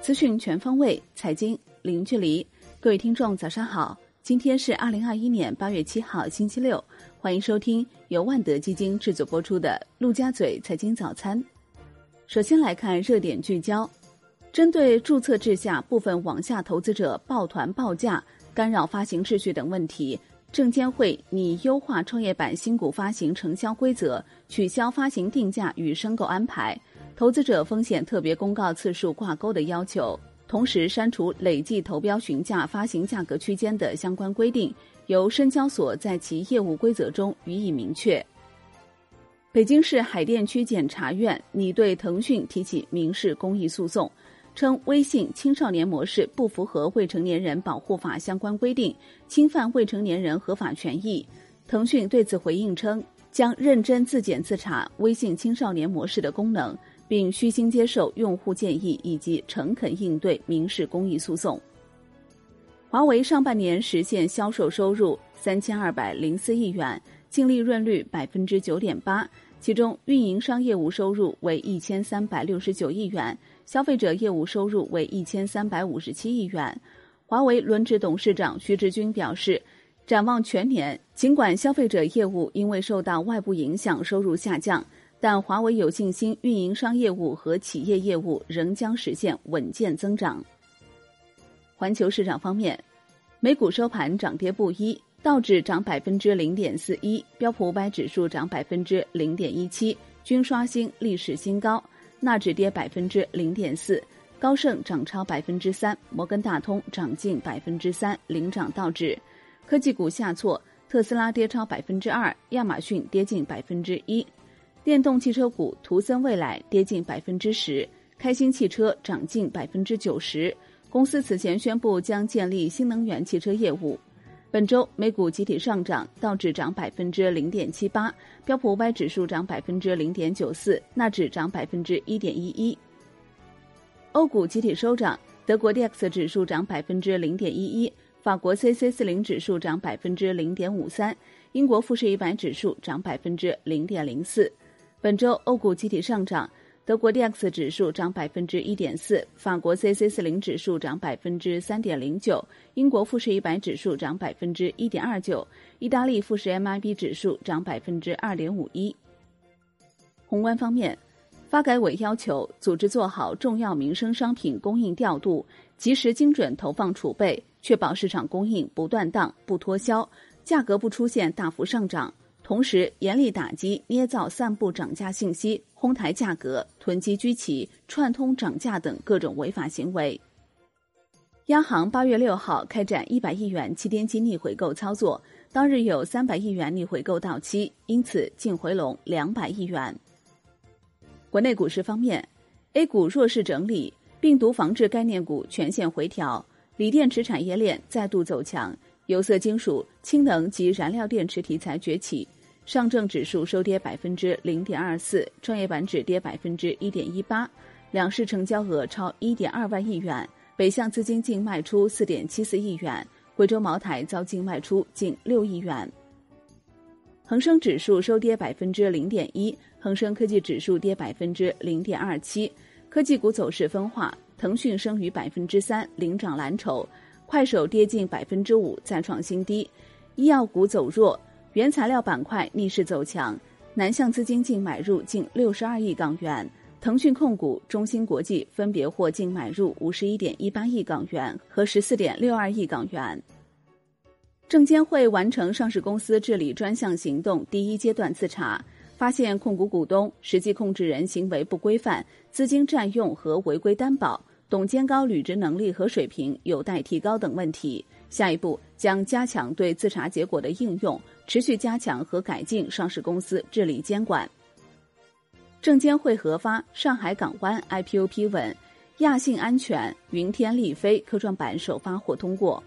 资讯全方位，财经零距离。各位听众，早上好！今天是二零二一年八月七号，星期六。欢迎收听由万德基金制作播出的《陆家嘴财经早餐》。首先来看热点聚焦，针对注册制下部分网下投资者抱团报价、干扰发行秩序等问题，证监会拟优化创业板新股发行承销规则，取消发行定价与申购安排。投资者风险特别公告次数挂钩的要求，同时删除累计投标询价发行价格区间的相关规定，由深交所在其业务规则中予以明确。北京市海淀区检察院拟对腾讯提起民事公益诉讼，称微信青少年模式不符合未成年人保护法相关规定，侵犯未成年人合法权益。腾讯对此回应称，将认真自检自查微信青少年模式的功能。并虚心接受用户建议，以及诚恳应对民事公益诉讼。华为上半年实现销售收入三千二百零四亿元，净利润率百分之九点八，其中运营商业务收入为一千三百六十九亿元，消费者业务收入为一千三百五十七亿元。华为轮值董事长徐直军表示，展望全年，尽管消费者业务因为受到外部影响收入下降。但华为有信心，运营商业务和企业业务仍将实现稳健增长。环球市场方面，美股收盘涨跌不一，道指涨百分之零点四一，标普五百指数涨百分之零点一七，均刷新历史新高；纳指跌百分之零点四，高盛涨超百分之三，摩根大通涨近百分之三，领涨道指。科技股下挫，特斯拉跌超百分之二，亚马逊跌近百分之一。电动汽车股，图森未来跌近百分之十，开心汽车涨近百分之九十。公司此前宣布将建立新能源汽车业务。本周美股集体上涨，道指涨百分之零点七八，标普五百指数涨百分之零点九四，纳指涨百分之一点一一。欧股集体收涨，德国 D X 指数涨百分之零点一一，法国 C C 四零指数涨百分之零点五三，英国富时一百指数涨百分之零点零四。本周欧股集体上涨，德国 D X 指数涨百分之一点四，法国 C C 四零指数涨百分之三点零九，英国富时一百指数涨百分之一点二九，意大利富时 M I B 指数涨百分之二点五一。宏观方面，发改委要求组织做好重要民生商品供应调度，及时精准投放储备，确保市场供应不断档、不脱销，价格不出现大幅上涨。同时，严厉打击捏造、散布涨价信息、哄抬价格、囤积居奇、串通涨价等各种违法行为。央行八月六号开展一百亿元七天期逆回购操作，当日有三百亿元逆回购到期，因此净回笼两百亿元。国内股市方面，A 股弱势整理，病毒防治概念股全线回调，锂电池产业链再度走强，有色金属、氢能及燃料电池题材崛起。上证指数收跌百分之零点二四，创业板指跌百分之一点一八，两市成交额超一点二万亿元，北向资金净卖出四点七四亿元，贵州茅台遭净卖出近六亿元。恒生指数收跌百分之零点一，恒生科技指数跌百分之零点二七，科技股走势分化，腾讯升逾百分之三，领涨蓝筹，快手跌近百分之五，再创新低，医药股走弱。原材料板块逆势走强，南向资金净买入近六十二亿港元，腾讯控股、中芯国际分别获净买入五十一点一八亿港元和十四点六二亿港元。证监会完成上市公司治理专项行动第一阶段自查，发现控股股东、实际控制人行为不规范、资金占用和违规担保，董监高履职能力和水平有待提高等问题。下一步将加强对自查结果的应用。持续加强和改进上市公司治理监管。证监会核发上海港湾 IPO 批文，亚信安全、云天力飞科创板首发获通过。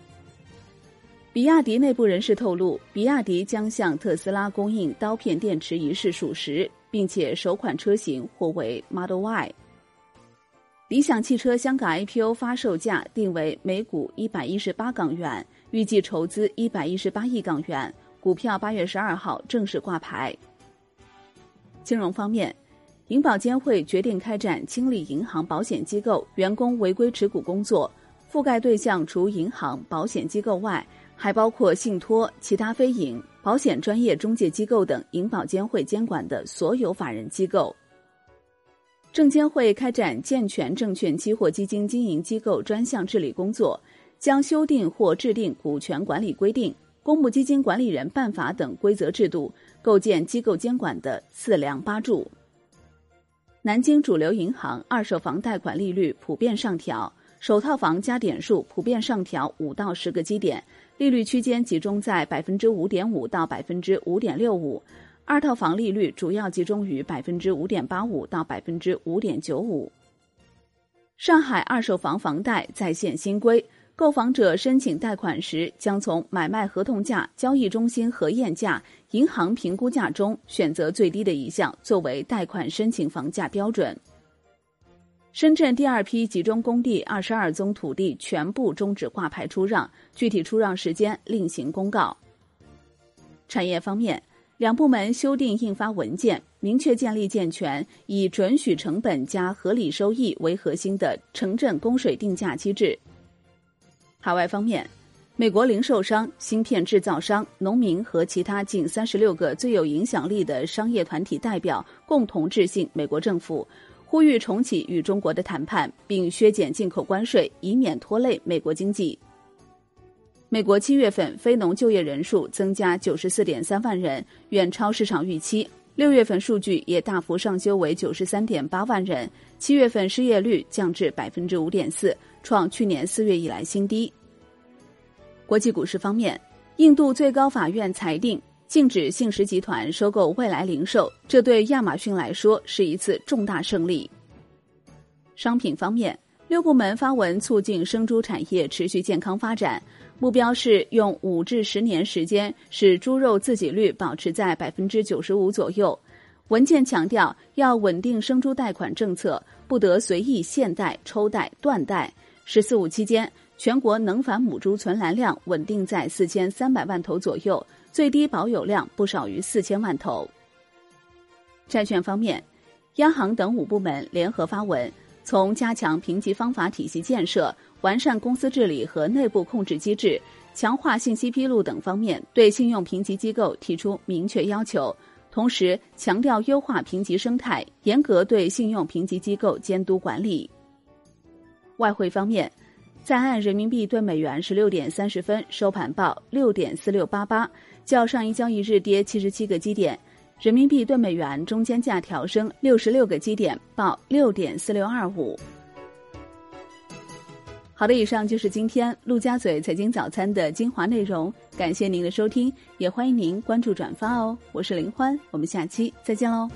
比亚迪内部人士透露，比亚迪将向特斯拉供应刀片电池一事属实，并且首款车型或为 Model Y。理想汽车香港 IPO 发售价定为每股一百一十八港元，预计筹资一百一十八亿港元。股票八月十二号正式挂牌。金融方面，银保监会决定开展清理银行、保险机构员工违规持股工作，覆盖对象除银行、保险机构外，还包括信托、其他非银、保险专业中介机构等银保监会监管的所有法人机构。证监会开展健全证券期货基金经营机构专项治理工作，将修订或制定股权管理规定、公募基金管理人办法等规则制度，构建机构监管的四梁八柱。南京主流银行二手房贷款利率普遍上调，首套房加点数普遍上调五到十个基点，利率区间集中在百分之五点五到百分之五点六五；二套房利率主要集中于百分之五点八五到百分之五点九五。上海二手房房贷再现新规。购房者申请贷款时，将从买卖合同价、交易中心核验价、银行评估价中选择最低的一项作为贷款申请房价标准。深圳第二批集中供地二十二宗土地全部终止挂牌出让，具体出让时间另行公告。产业方面，两部门修订印发文件，明确建立健全以准许成本加合理收益为核心的城镇供水定价机制。海外方面，美国零售商、芯片制造商、农民和其他近三十六个最有影响力的商业团体代表共同致信美国政府，呼吁重启与中国的谈判，并削减进口关税，以免拖累美国经济。美国七月份非农就业人数增加九十四点三万人，远超市场预期。六月份数据也大幅上修为九十三点八万人，七月份失业率降至百分之五点四。创去年四月以来新低。国际股市方面，印度最高法院裁定禁止信实集团收购未来零售，这对亚马逊来说是一次重大胜利。商品方面，六部门发文促进生猪产业持续健康发展，目标是用五至十年时间使猪肉自给率保持在百分之九十五左右。文件强调，要稳定生猪贷款政策，不得随意限贷、抽贷、断贷。“十四五”期间，全国能繁母猪存栏量稳定在四千三百万头左右，最低保有量不少于四千万头。债券方面，央行等五部门联合发文，从加强评级方法体系建设、完善公司治理和内部控制机制、强化信息披露等方面，对信用评级机构提出明确要求，同时强调优化评级生态，严格对信用评级机构监督管理。外汇方面，在岸人民币对美元十六点三十分收盘报六点四六八八，较上一交易日跌七十七个基点。人民币兑美元中间价调升六十六个基点，报六点四六二五。好的，以上就是今天陆家嘴财经早餐的精华内容，感谢您的收听，也欢迎您关注转发哦。我是林欢，我们下期再见喽。